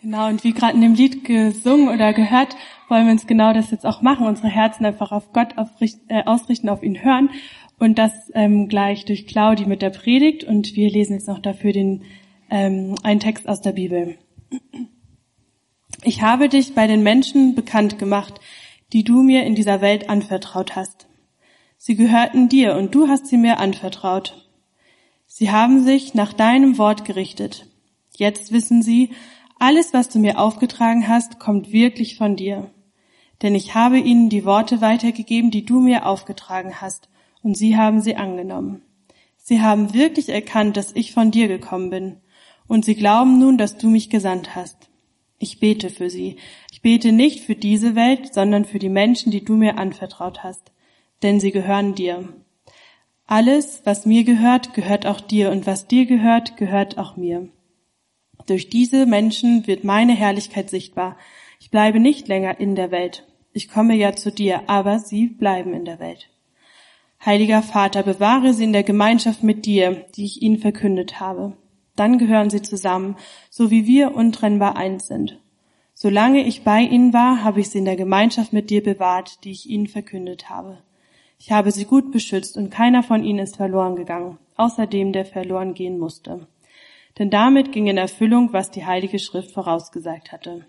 Genau, und wie gerade in dem Lied gesungen oder gehört, wollen wir uns genau das jetzt auch machen, unsere Herzen einfach auf Gott äh, ausrichten, auf ihn hören und das ähm, gleich durch Claudi mit der Predigt und wir lesen jetzt noch dafür den ähm, einen Text aus der Bibel. Ich habe dich bei den Menschen bekannt gemacht, die du mir in dieser Welt anvertraut hast. Sie gehörten dir und du hast sie mir anvertraut. Sie haben sich nach deinem Wort gerichtet. Jetzt wissen sie, alles, was du mir aufgetragen hast, kommt wirklich von dir. Denn ich habe ihnen die Worte weitergegeben, die du mir aufgetragen hast, und sie haben sie angenommen. Sie haben wirklich erkannt, dass ich von dir gekommen bin, und sie glauben nun, dass du mich gesandt hast. Ich bete für sie. Ich bete nicht für diese Welt, sondern für die Menschen, die du mir anvertraut hast, denn sie gehören dir. Alles, was mir gehört, gehört auch dir, und was dir gehört, gehört auch mir. Durch diese Menschen wird meine Herrlichkeit sichtbar. Ich bleibe nicht länger in der Welt. Ich komme ja zu dir, aber sie bleiben in der Welt. Heiliger Vater, bewahre sie in der Gemeinschaft mit dir, die ich ihnen verkündet habe. Dann gehören sie zusammen, so wie wir untrennbar eins sind. Solange ich bei ihnen war, habe ich sie in der Gemeinschaft mit dir bewahrt, die ich ihnen verkündet habe. Ich habe sie gut beschützt und keiner von ihnen ist verloren gegangen, außer dem, der verloren gehen musste denn damit ging in Erfüllung, was die Heilige Schrift vorausgesagt hatte.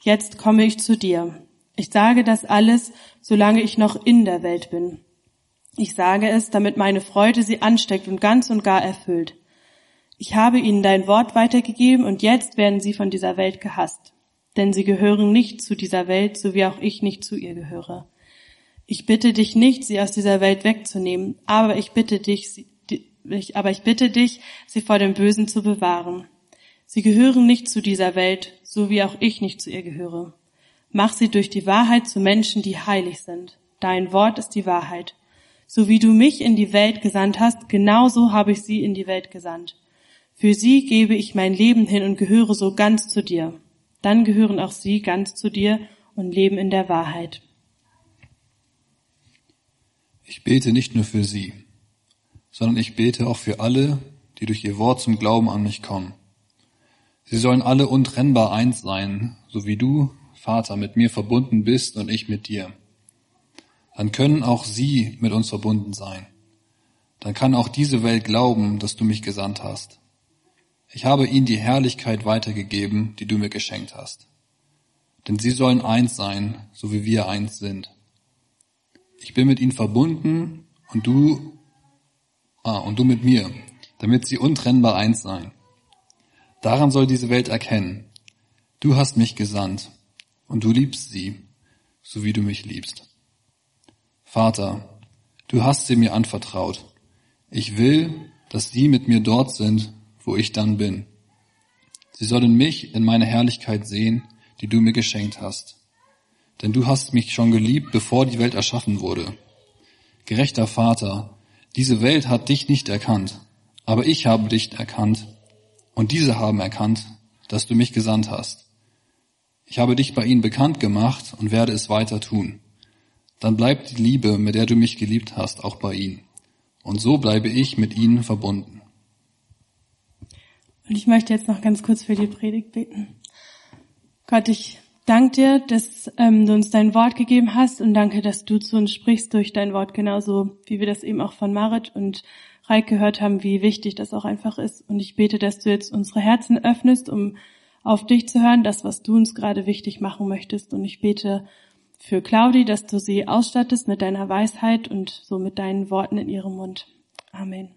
Jetzt komme ich zu dir. Ich sage das alles, solange ich noch in der Welt bin. Ich sage es, damit meine Freude sie ansteckt und ganz und gar erfüllt. Ich habe ihnen dein Wort weitergegeben und jetzt werden sie von dieser Welt gehasst. Denn sie gehören nicht zu dieser Welt, so wie auch ich nicht zu ihr gehöre. Ich bitte dich nicht, sie aus dieser Welt wegzunehmen, aber ich bitte dich, ich, aber ich bitte dich, sie vor dem Bösen zu bewahren. Sie gehören nicht zu dieser Welt, so wie auch ich nicht zu ihr gehöre. Mach sie durch die Wahrheit zu Menschen, die heilig sind. Dein Wort ist die Wahrheit. So wie du mich in die Welt gesandt hast, genauso habe ich sie in die Welt gesandt. Für sie gebe ich mein Leben hin und gehöre so ganz zu dir. Dann gehören auch sie ganz zu dir und leben in der Wahrheit. Ich bete nicht nur für sie, sondern ich bete auch für alle, die durch ihr Wort zum Glauben an mich kommen. Sie sollen alle untrennbar eins sein, so wie du, Vater, mit mir verbunden bist und ich mit dir. Dann können auch sie mit uns verbunden sein. Dann kann auch diese Welt glauben, dass du mich gesandt hast. Ich habe ihnen die Herrlichkeit weitergegeben, die du mir geschenkt hast. Denn sie sollen eins sein, so wie wir eins sind. Ich bin mit ihnen verbunden und du Und du mit mir, damit sie untrennbar eins seien. Daran soll diese Welt erkennen. Du hast mich gesandt und du liebst sie, so wie du mich liebst. Vater, du hast sie mir anvertraut. Ich will, dass sie mit mir dort sind, wo ich dann bin. Sie sollen mich in meine Herrlichkeit sehen, die du mir geschenkt hast. Denn du hast mich schon geliebt, bevor die Welt erschaffen wurde. Gerechter Vater, diese Welt hat dich nicht erkannt, aber ich habe dich erkannt und diese haben erkannt, dass du mich gesandt hast. Ich habe dich bei ihnen bekannt gemacht und werde es weiter tun. Dann bleibt die Liebe, mit der du mich geliebt hast, auch bei ihnen. Und so bleibe ich mit ihnen verbunden. Und ich möchte jetzt noch ganz kurz für die Predigt beten. Gott, ich danke dir, dass ähm, du uns dein Wort gegeben hast und danke, dass du zu uns sprichst durch dein Wort, genauso wie wir das eben auch von Marit und Reik gehört haben, wie wichtig das auch einfach ist. Und ich bete, dass du jetzt unsere Herzen öffnest, um auf dich zu hören, das, was du uns gerade wichtig machen möchtest. Und ich bete für Claudi, dass du sie ausstattest mit deiner Weisheit und so mit deinen Worten in ihrem Mund. Amen.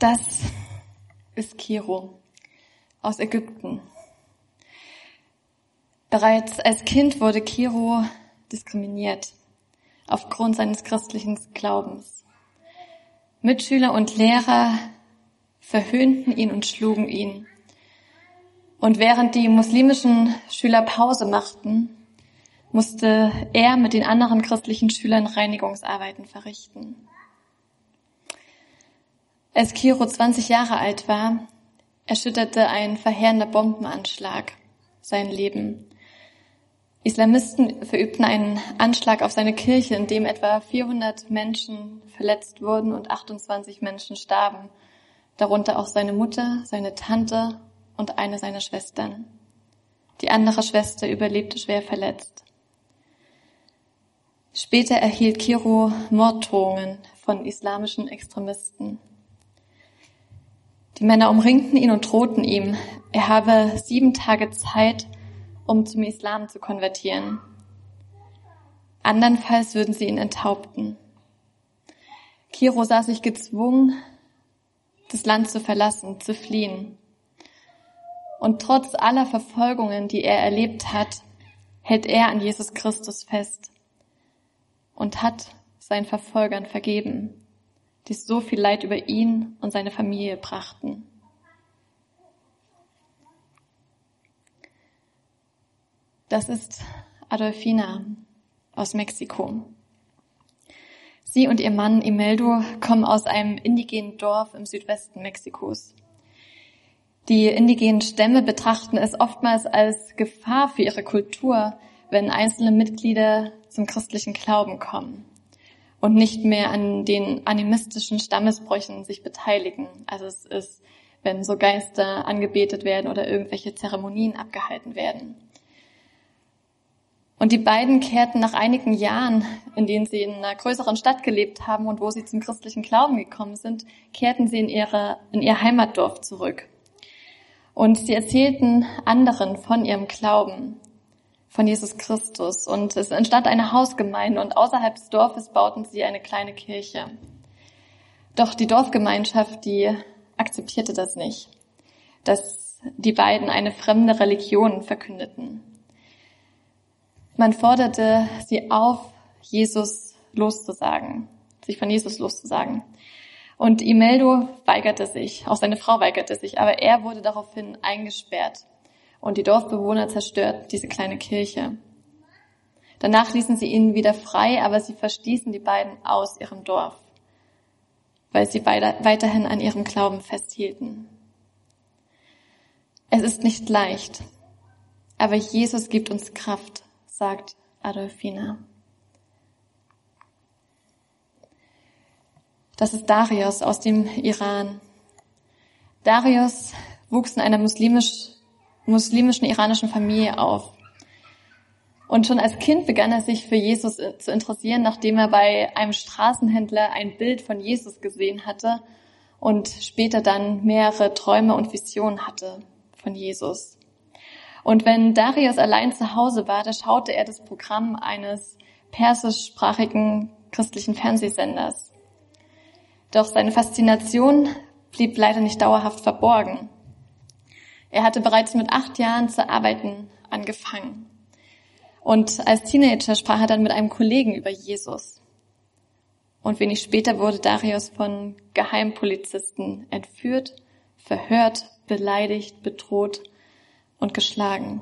Das ist Kiro aus Ägypten. Bereits als Kind wurde Kiro diskriminiert aufgrund seines christlichen Glaubens. Mitschüler und Lehrer verhöhnten ihn und schlugen ihn. Und während die muslimischen Schüler Pause machten, musste er mit den anderen christlichen Schülern Reinigungsarbeiten verrichten. Als Kiro 20 Jahre alt war, erschütterte ein verheerender Bombenanschlag sein Leben. Islamisten verübten einen Anschlag auf seine Kirche, in dem etwa 400 Menschen verletzt wurden und 28 Menschen starben, darunter auch seine Mutter, seine Tante und eine seiner Schwestern. Die andere Schwester überlebte schwer verletzt. Später erhielt Kiro Morddrohungen von islamischen Extremisten. Die Männer umringten ihn und drohten ihm, er habe sieben Tage Zeit, um zum Islam zu konvertieren. Andernfalls würden sie ihn enthaupten. Kiro sah sich gezwungen, das Land zu verlassen, zu fliehen. Und trotz aller Verfolgungen, die er erlebt hat, hält er an Jesus Christus fest und hat seinen Verfolgern vergeben, die so viel Leid über ihn und seine Familie brachten. Das ist Adolfina aus Mexiko. Sie und ihr Mann Imeldo kommen aus einem indigenen Dorf im Südwesten Mexikos. Die indigenen Stämme betrachten es oftmals als Gefahr für ihre Kultur, wenn einzelne Mitglieder zum christlichen Glauben kommen und nicht mehr an den animistischen Stammesbräuchen sich beteiligen. Also es ist, wenn so Geister angebetet werden oder irgendwelche Zeremonien abgehalten werden. Und die beiden kehrten nach einigen Jahren, in denen sie in einer größeren Stadt gelebt haben und wo sie zum christlichen Glauben gekommen sind, kehrten sie in, ihre, in ihr Heimatdorf zurück. Und sie erzählten anderen von ihrem Glauben, von Jesus Christus. Und es entstand eine Hausgemeinde und außerhalb des Dorfes bauten sie eine kleine Kirche. Doch die Dorfgemeinschaft, die akzeptierte das nicht, dass die beiden eine fremde Religion verkündeten. Man forderte sie auf, Jesus loszusagen, sich von Jesus loszusagen. Und Imeldo weigerte sich, auch seine Frau weigerte sich, aber er wurde daraufhin eingesperrt und die Dorfbewohner zerstörten diese kleine Kirche. Danach ließen sie ihn wieder frei, aber sie verstießen die beiden aus ihrem Dorf, weil sie weiterhin an ihrem Glauben festhielten. Es ist nicht leicht, aber Jesus gibt uns Kraft, sagt Adolfina. Das ist Darius aus dem Iran. Darius wuchs in einer muslimisch, muslimischen iranischen Familie auf. Und schon als Kind begann er sich für Jesus zu interessieren, nachdem er bei einem Straßenhändler ein Bild von Jesus gesehen hatte und später dann mehrere Träume und Visionen hatte von Jesus. Und wenn Darius allein zu Hause war, da schaute er das Programm eines persischsprachigen christlichen Fernsehsenders. Doch seine Faszination blieb leider nicht dauerhaft verborgen. Er hatte bereits mit acht Jahren zu arbeiten angefangen. Und als Teenager sprach er dann mit einem Kollegen über Jesus. Und wenig später wurde Darius von Geheimpolizisten entführt, verhört, beleidigt, bedroht und geschlagen.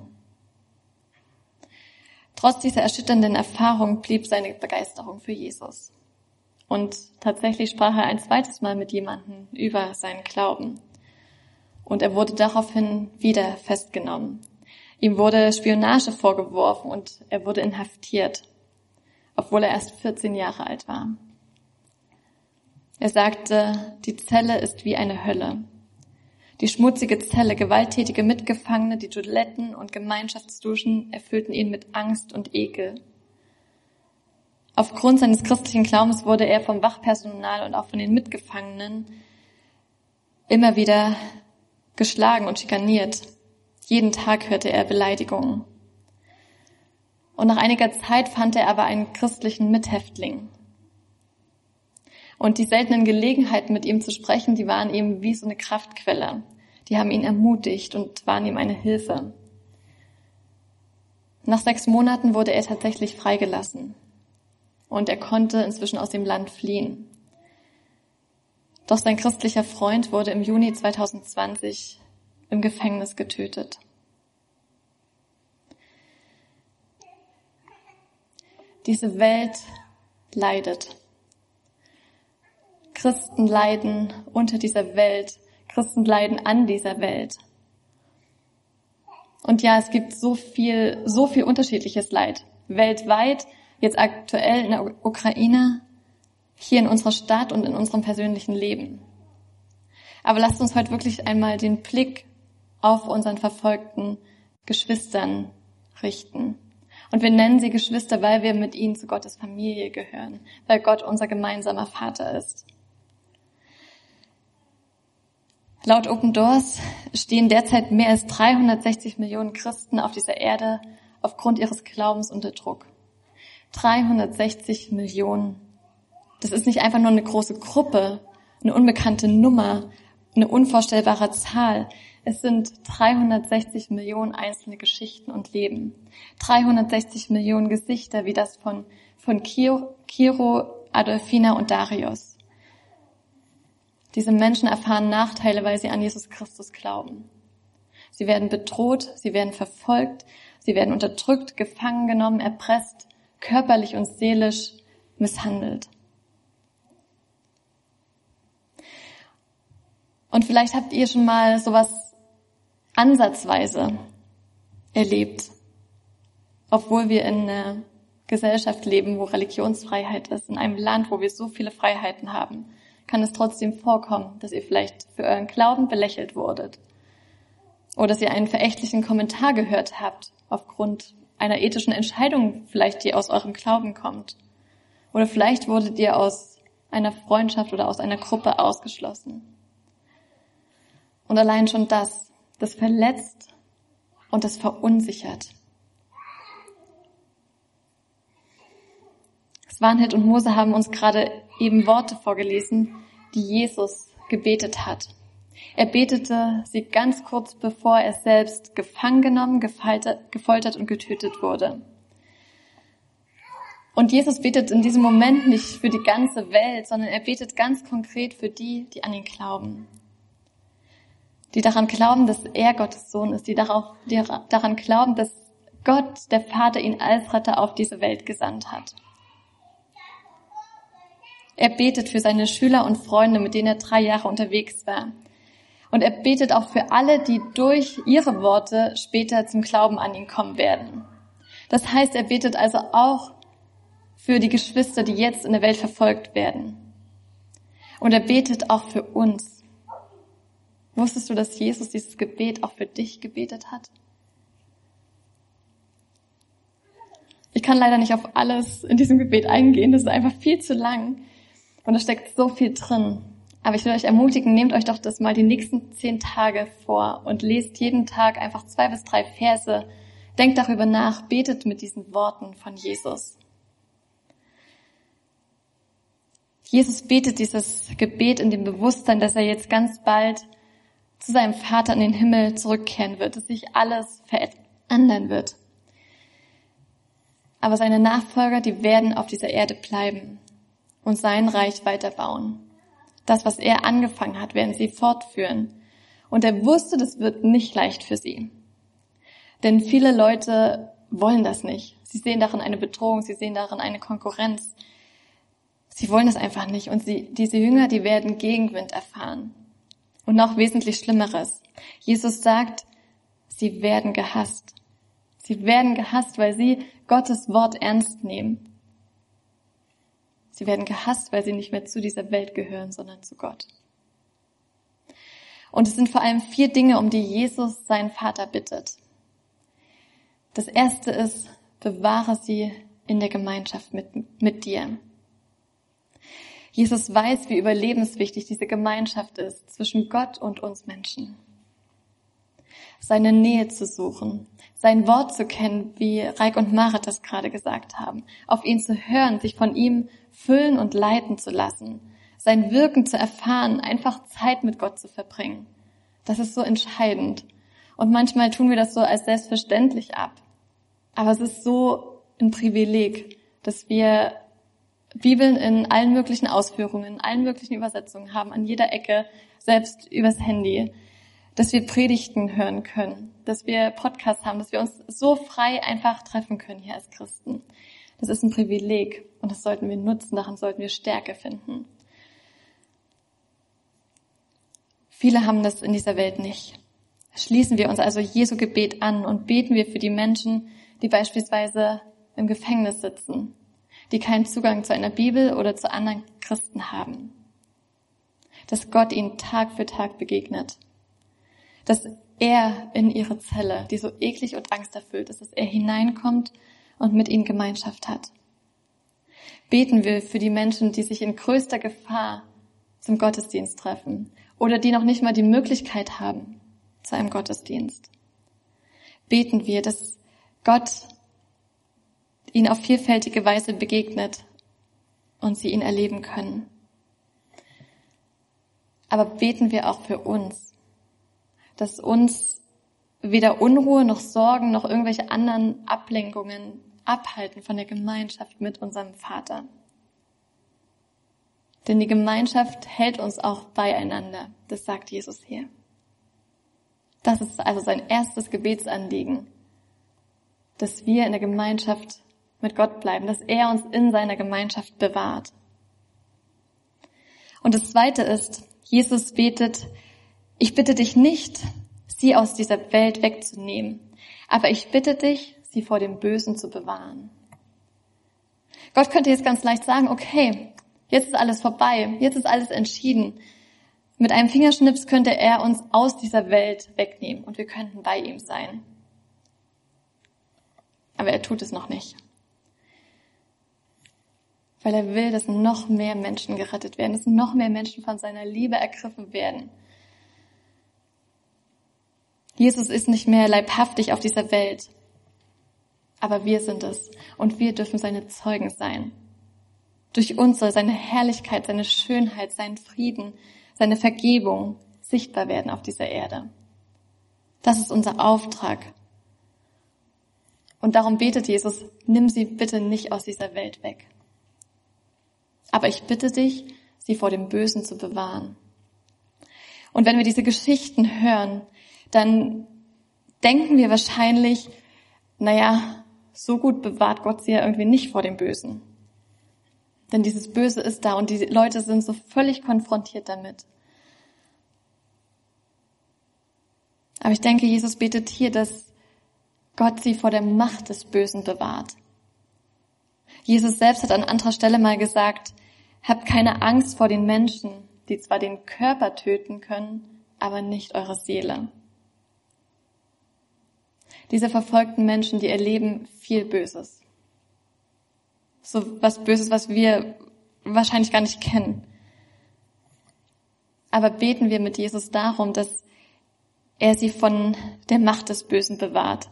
Trotz dieser erschütternden Erfahrung blieb seine Begeisterung für Jesus. Und tatsächlich sprach er ein zweites Mal mit jemandem über seinen Glauben. Und er wurde daraufhin wieder festgenommen. Ihm wurde Spionage vorgeworfen und er wurde inhaftiert, obwohl er erst 14 Jahre alt war. Er sagte, die Zelle ist wie eine Hölle. Die schmutzige Zelle, gewalttätige Mitgefangene, die Toiletten und Gemeinschaftsduschen erfüllten ihn mit Angst und Ekel. Aufgrund seines christlichen Glaubens wurde er vom Wachpersonal und auch von den Mitgefangenen immer wieder geschlagen und schikaniert. Jeden Tag hörte er Beleidigungen. Und nach einiger Zeit fand er aber einen christlichen Mithäftling. Und die seltenen Gelegenheiten, mit ihm zu sprechen, die waren ihm wie so eine Kraftquelle. Die haben ihn ermutigt und waren ihm eine Hilfe. Nach sechs Monaten wurde er tatsächlich freigelassen. Und er konnte inzwischen aus dem Land fliehen. Doch sein christlicher Freund wurde im Juni 2020 im Gefängnis getötet. Diese Welt leidet. Christen leiden unter dieser Welt. Christen leiden an dieser Welt. Und ja, es gibt so viel, so viel unterschiedliches Leid. Weltweit, jetzt aktuell in der Ukraine, hier in unserer Stadt und in unserem persönlichen Leben. Aber lasst uns heute wirklich einmal den Blick auf unseren verfolgten Geschwistern richten. Und wir nennen sie Geschwister, weil wir mit ihnen zu Gottes Familie gehören, weil Gott unser gemeinsamer Vater ist. Laut Open Doors stehen derzeit mehr als 360 Millionen Christen auf dieser Erde aufgrund ihres Glaubens unter Druck. 360 Millionen. Das ist nicht einfach nur eine große Gruppe, eine unbekannte Nummer, eine unvorstellbare Zahl. Es sind 360 Millionen einzelne Geschichten und Leben. 360 Millionen Gesichter wie das von, von Kiro, Kiro, Adolfina und Darius. Diese Menschen erfahren Nachteile, weil sie an Jesus Christus glauben. Sie werden bedroht, sie werden verfolgt, sie werden unterdrückt, gefangen genommen, erpresst, körperlich und seelisch misshandelt. Und vielleicht habt ihr schon mal sowas ansatzweise erlebt, obwohl wir in einer Gesellschaft leben, wo Religionsfreiheit ist, in einem Land, wo wir so viele Freiheiten haben, kann es trotzdem vorkommen, dass ihr vielleicht für euren Glauben belächelt wurdet oder dass ihr einen verächtlichen Kommentar gehört habt aufgrund einer ethischen Entscheidung, vielleicht die aus eurem Glauben kommt. Oder vielleicht wurdet ihr aus einer Freundschaft oder aus einer Gruppe ausgeschlossen. Und allein schon das, das verletzt und das verunsichert. Swanhild und Mose haben uns gerade eben Worte vorgelesen, die Jesus gebetet hat. Er betete sie ganz kurz bevor er selbst gefangen genommen, gefoltert und getötet wurde. Und Jesus betet in diesem Moment nicht für die ganze Welt, sondern er betet ganz konkret für die, die an ihn glauben die daran glauben, dass er Gottes Sohn ist, die, darauf, die daran glauben, dass Gott, der Vater, ihn als Retter auf diese Welt gesandt hat. Er betet für seine Schüler und Freunde, mit denen er drei Jahre unterwegs war. Und er betet auch für alle, die durch ihre Worte später zum Glauben an ihn kommen werden. Das heißt, er betet also auch für die Geschwister, die jetzt in der Welt verfolgt werden. Und er betet auch für uns, Wusstest du, dass Jesus dieses Gebet auch für dich gebetet hat? Ich kann leider nicht auf alles in diesem Gebet eingehen, das ist einfach viel zu lang und da steckt so viel drin. Aber ich will euch ermutigen, nehmt euch doch das mal die nächsten zehn Tage vor und lest jeden Tag einfach zwei bis drei Verse. Denkt darüber nach, betet mit diesen Worten von Jesus. Jesus betet dieses Gebet in dem Bewusstsein, dass er jetzt ganz bald zu seinem Vater in den Himmel zurückkehren wird, dass sich alles verändern wird. Aber seine Nachfolger, die werden auf dieser Erde bleiben und sein Reich weiterbauen. Das, was er angefangen hat, werden sie fortführen. Und er wusste, das wird nicht leicht für sie. Denn viele Leute wollen das nicht. Sie sehen darin eine Bedrohung, sie sehen darin eine Konkurrenz. Sie wollen das einfach nicht. Und sie, diese Jünger, die werden Gegenwind erfahren. Und noch wesentlich Schlimmeres. Jesus sagt, sie werden gehasst. Sie werden gehasst, weil sie Gottes Wort ernst nehmen. Sie werden gehasst, weil sie nicht mehr zu dieser Welt gehören, sondern zu Gott. Und es sind vor allem vier Dinge, um die Jesus seinen Vater bittet. Das erste ist, bewahre sie in der Gemeinschaft mit, mit dir. Jesus weiß, wie überlebenswichtig diese Gemeinschaft ist zwischen Gott und uns Menschen. Seine Nähe zu suchen, sein Wort zu kennen, wie Reik und Marit das gerade gesagt haben, auf ihn zu hören, sich von ihm füllen und leiten zu lassen, sein Wirken zu erfahren, einfach Zeit mit Gott zu verbringen. Das ist so entscheidend. Und manchmal tun wir das so als selbstverständlich ab. Aber es ist so ein Privileg, dass wir Bibeln in allen möglichen Ausführungen, in allen möglichen Übersetzungen haben, an jeder Ecke, selbst übers Handy, dass wir Predigten hören können, dass wir Podcasts haben, dass wir uns so frei einfach treffen können hier als Christen. Das ist ein Privileg und das sollten wir nutzen, daran sollten wir Stärke finden. Viele haben das in dieser Welt nicht. Schließen wir uns also Jesu Gebet an und beten wir für die Menschen, die beispielsweise im Gefängnis sitzen, die keinen Zugang zu einer Bibel oder zu anderen Christen haben. Dass Gott ihnen Tag für Tag begegnet. Dass er in ihre Zelle, die so eklig und angsterfüllt ist, dass er hineinkommt und mit ihnen Gemeinschaft hat. Beten wir für die Menschen, die sich in größter Gefahr zum Gottesdienst treffen oder die noch nicht mal die Möglichkeit haben zu einem Gottesdienst. Beten wir, dass Gott ihnen auf vielfältige Weise begegnet und sie ihn erleben können. Aber beten wir auch für uns, dass uns weder Unruhe noch Sorgen noch irgendwelche anderen Ablenkungen abhalten von der Gemeinschaft mit unserem Vater. Denn die Gemeinschaft hält uns auch beieinander, das sagt Jesus hier. Das ist also sein erstes Gebetsanliegen, dass wir in der Gemeinschaft mit Gott bleiben, dass er uns in seiner Gemeinschaft bewahrt. Und das Zweite ist, Jesus betet, ich bitte dich nicht, sie aus dieser Welt wegzunehmen, aber ich bitte dich, sie vor dem Bösen zu bewahren. Gott könnte jetzt ganz leicht sagen, okay, jetzt ist alles vorbei, jetzt ist alles entschieden. Mit einem Fingerschnips könnte er uns aus dieser Welt wegnehmen und wir könnten bei ihm sein. Aber er tut es noch nicht weil er will, dass noch mehr Menschen gerettet werden, dass noch mehr Menschen von seiner Liebe ergriffen werden. Jesus ist nicht mehr leibhaftig auf dieser Welt, aber wir sind es und wir dürfen seine Zeugen sein. Durch uns soll seine Herrlichkeit, seine Schönheit, sein Frieden, seine Vergebung sichtbar werden auf dieser Erde. Das ist unser Auftrag. Und darum betet Jesus, nimm sie bitte nicht aus dieser Welt weg. Aber ich bitte dich, sie vor dem Bösen zu bewahren. Und wenn wir diese Geschichten hören, dann denken wir wahrscheinlich, naja, so gut bewahrt Gott sie ja irgendwie nicht vor dem Bösen. Denn dieses Böse ist da und die Leute sind so völlig konfrontiert damit. Aber ich denke, Jesus betet hier, dass Gott sie vor der Macht des Bösen bewahrt. Jesus selbst hat an anderer Stelle mal gesagt, Habt keine Angst vor den Menschen, die zwar den Körper töten können, aber nicht eure Seele. Diese verfolgten Menschen, die erleben viel Böses. So was Böses, was wir wahrscheinlich gar nicht kennen. Aber beten wir mit Jesus darum, dass er sie von der Macht des Bösen bewahrt,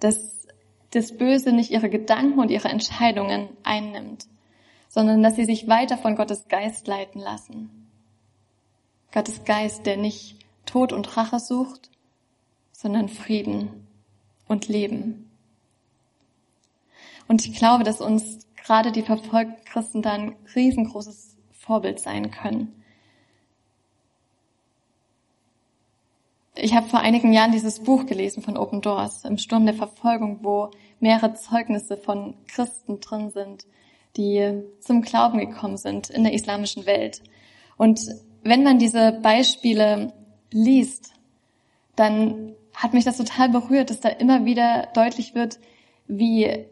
dass das Böse nicht ihre Gedanken und ihre Entscheidungen einnimmt, sondern dass sie sich weiter von Gottes Geist leiten lassen. Gottes Geist, der nicht Tod und Rache sucht, sondern Frieden und Leben. Und ich glaube, dass uns gerade die verfolgten Christen da ein riesengroßes Vorbild sein können. Ich habe vor einigen Jahren dieses Buch gelesen von Open Doors, im Sturm der Verfolgung, wo mehrere Zeugnisse von Christen drin sind, die zum Glauben gekommen sind in der islamischen Welt. Und wenn man diese Beispiele liest, dann hat mich das total berührt, dass da immer wieder deutlich wird, wie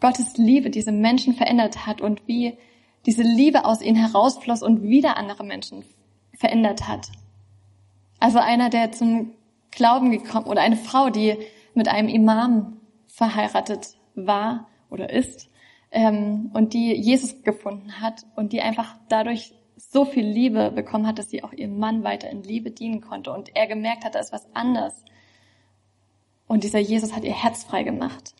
Gottes Liebe diese Menschen verändert hat und wie diese Liebe aus ihnen herausfloss und wieder andere Menschen verändert hat. Also einer, der zum Glauben gekommen oder eine Frau, die mit einem Imam verheiratet war oder ist ähm, und die Jesus gefunden hat und die einfach dadurch so viel Liebe bekommen hat, dass sie auch ihrem Mann weiter in Liebe dienen konnte und er gemerkt hat, da ist was anders. Und dieser Jesus hat ihr Herz frei gemacht.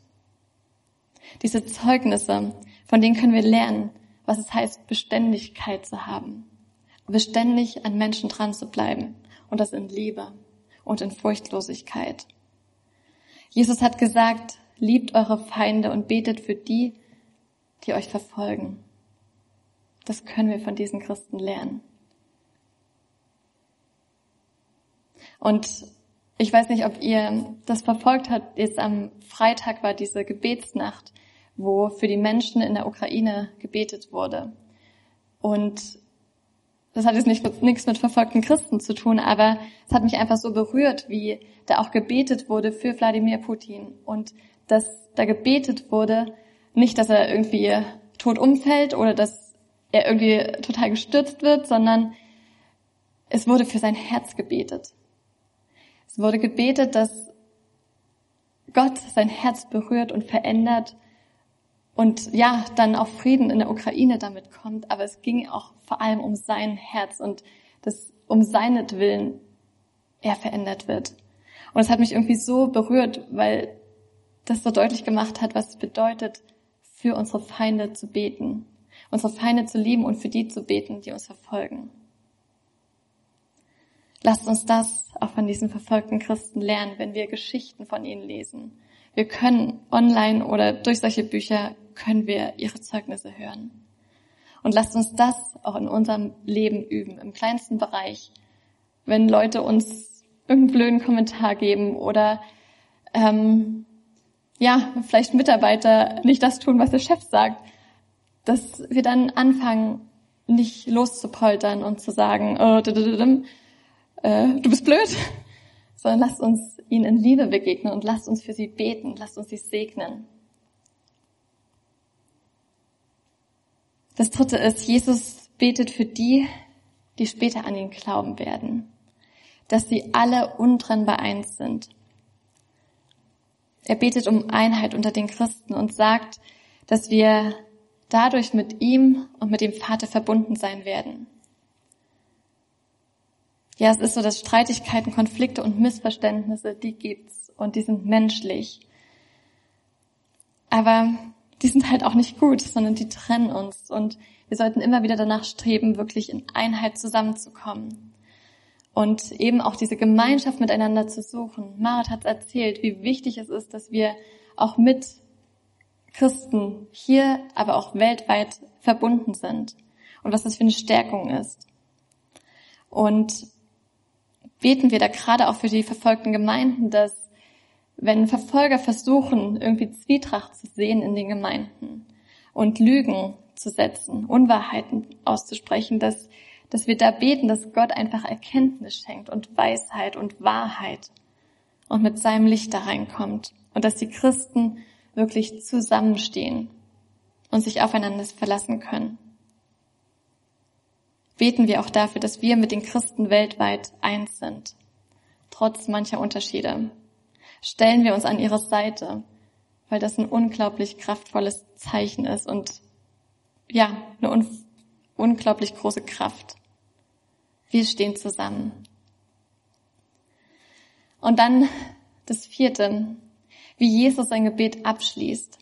Diese Zeugnisse, von denen können wir lernen, was es heißt, Beständigkeit zu haben. Beständig an Menschen dran zu bleiben. Und das in Liebe und in Furchtlosigkeit. Jesus hat gesagt, liebt eure Feinde und betet für die, die euch verfolgen. Das können wir von diesen Christen lernen. Und ich weiß nicht, ob ihr das verfolgt habt. Jetzt am Freitag war diese Gebetsnacht, wo für die Menschen in der Ukraine gebetet wurde. Und das hat jetzt nicht, nichts mit verfolgten Christen zu tun, aber es hat mich einfach so berührt, wie da auch gebetet wurde für Wladimir Putin und dass da gebetet wurde, nicht, dass er irgendwie tot umfällt oder dass er irgendwie total gestürzt wird, sondern es wurde für sein Herz gebetet. Es wurde gebetet, dass Gott sein Herz berührt und verändert und ja, dann auch Frieden in der Ukraine damit kommt. Aber es ging auch vor allem um sein Herz und dass um seinetwillen er verändert wird. Und es hat mich irgendwie so berührt, weil das so deutlich gemacht hat, was es bedeutet, für unsere Feinde zu beten, unsere Feinde zu lieben und für die zu beten, die uns verfolgen. Lasst uns das auch von diesen verfolgten Christen lernen, wenn wir Geschichten von ihnen lesen. Wir können online oder durch solche Bücher können wir ihre Zeugnisse hören. Und lasst uns das auch in unserem Leben üben, im kleinsten Bereich. Wenn Leute uns irgendeinen blöden Kommentar geben oder ähm, ja, vielleicht Mitarbeiter nicht das tun, was der Chef sagt, dass wir dann anfangen, nicht loszupoltern und zu sagen, oh, äh, du bist blöd, sondern lasst uns ihnen in Liebe begegnen und lasst uns für sie beten, lasst uns sie segnen. Das dritte ist, Jesus betet für die, die später an ihn glauben werden, dass sie alle untrennbar eins sind. Er betet um Einheit unter den Christen und sagt, dass wir dadurch mit ihm und mit dem Vater verbunden sein werden. Ja, es ist so, dass Streitigkeiten, Konflikte und Missverständnisse, die gibt's und die sind menschlich. Aber die sind halt auch nicht gut, sondern die trennen uns und wir sollten immer wieder danach streben, wirklich in Einheit zusammenzukommen und eben auch diese Gemeinschaft miteinander zu suchen. Marit hat erzählt, wie wichtig es ist, dass wir auch mit Christen hier, aber auch weltweit verbunden sind und was das für eine Stärkung ist. Und beten wir da gerade auch für die verfolgten Gemeinden, dass wenn Verfolger versuchen, irgendwie Zwietracht zu sehen in den Gemeinden und Lügen zu setzen, Unwahrheiten auszusprechen, dass, dass wir da beten, dass Gott einfach Erkenntnis schenkt und Weisheit und Wahrheit und mit seinem Licht da reinkommt und dass die Christen wirklich zusammenstehen und sich aufeinander verlassen können beten wir auch dafür, dass wir mit den Christen weltweit eins sind, trotz mancher Unterschiede. Stellen wir uns an ihre Seite, weil das ein unglaublich kraftvolles Zeichen ist und ja, eine un unglaublich große Kraft. Wir stehen zusammen. Und dann das vierte, wie Jesus sein Gebet abschließt.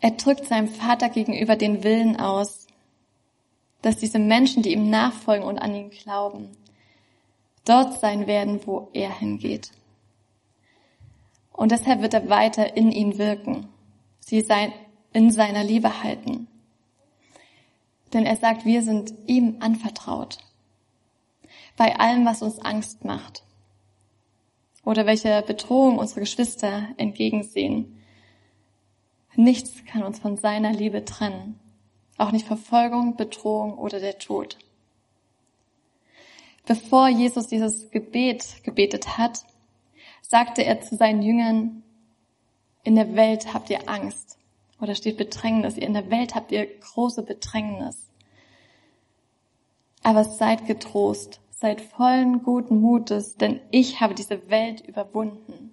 Er drückt seinem Vater gegenüber den Willen aus, dass diese Menschen, die ihm nachfolgen und an ihn glauben, dort sein werden, wo er hingeht. Und deshalb wird er weiter in ihnen wirken, sie sein, in seiner Liebe halten. Denn er sagt, wir sind ihm anvertraut. Bei allem, was uns Angst macht oder welche Bedrohung unsere Geschwister entgegensehen. Nichts kann uns von seiner Liebe trennen. Auch nicht Verfolgung, Bedrohung oder der Tod. Bevor Jesus dieses Gebet gebetet hat, sagte er zu seinen Jüngern, in der Welt habt ihr Angst. Oder steht Bedrängnis. In der Welt habt ihr große Bedrängnis. Aber seid getrost, seid vollen guten Mutes, denn ich habe diese Welt überwunden.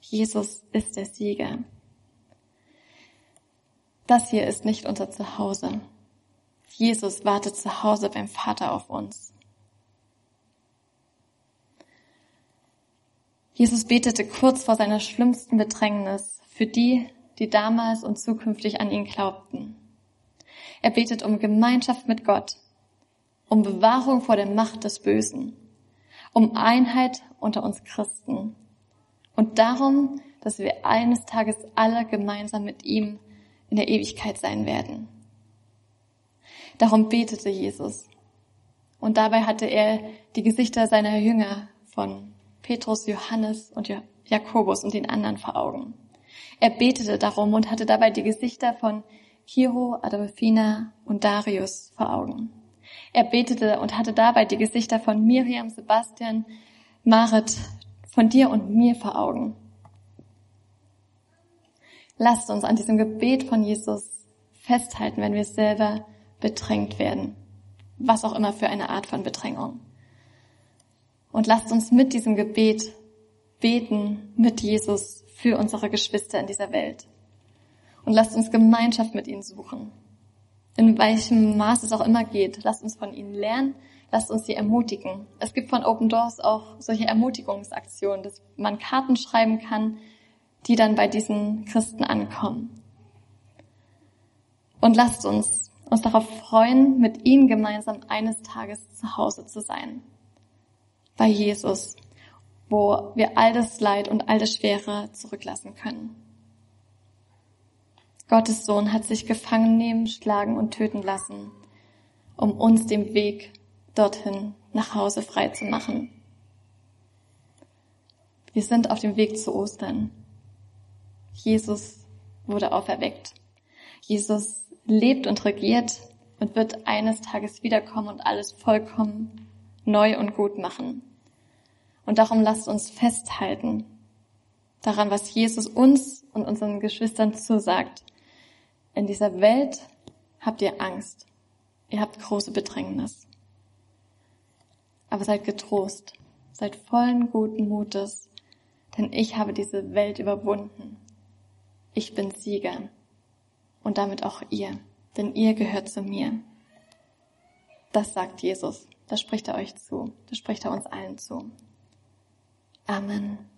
Jesus ist der Sieger. Das hier ist nicht unser Zuhause. Jesus wartet zu Hause beim Vater auf uns. Jesus betete kurz vor seiner schlimmsten Bedrängnis für die, die damals und zukünftig an ihn glaubten. Er betet um Gemeinschaft mit Gott, um Bewahrung vor der Macht des Bösen, um Einheit unter uns Christen und darum, dass wir eines Tages alle gemeinsam mit ihm in der Ewigkeit sein werden. Darum betete Jesus. Und dabei hatte er die Gesichter seiner Jünger von Petrus, Johannes und Jakobus und den anderen vor Augen. Er betete darum und hatte dabei die Gesichter von Kiro, Adolfina und Darius vor Augen. Er betete und hatte dabei die Gesichter von Miriam, Sebastian, Marit, von dir und mir vor Augen. Lasst uns an diesem Gebet von Jesus festhalten, wenn wir selber bedrängt werden. Was auch immer für eine Art von Bedrängung. Und lasst uns mit diesem Gebet beten mit Jesus für unsere Geschwister in dieser Welt. Und lasst uns Gemeinschaft mit ihnen suchen. In welchem Maß es auch immer geht. Lasst uns von ihnen lernen. Lasst uns sie ermutigen. Es gibt von Open Doors auch solche Ermutigungsaktionen, dass man Karten schreiben kann, die dann bei diesen Christen ankommen. Und lasst uns uns darauf freuen, mit ihnen gemeinsam eines Tages zu Hause zu sein. Bei Jesus, wo wir all das Leid und all das Schwere zurücklassen können. Gottes Sohn hat sich gefangen nehmen, schlagen und töten lassen, um uns den Weg dorthin nach Hause frei zu machen. Wir sind auf dem Weg zu Ostern. Jesus wurde auferweckt. Jesus lebt und regiert und wird eines Tages wiederkommen und alles vollkommen neu und gut machen. Und darum lasst uns festhalten daran, was Jesus uns und unseren Geschwistern zusagt. In dieser Welt habt ihr Angst. Ihr habt große Bedrängnis. Aber seid getrost. Seid vollen guten Mutes. Denn ich habe diese Welt überwunden. Ich bin Sieger. Und damit auch ihr. Denn ihr gehört zu mir. Das sagt Jesus. Das spricht er euch zu. Das spricht er uns allen zu. Amen.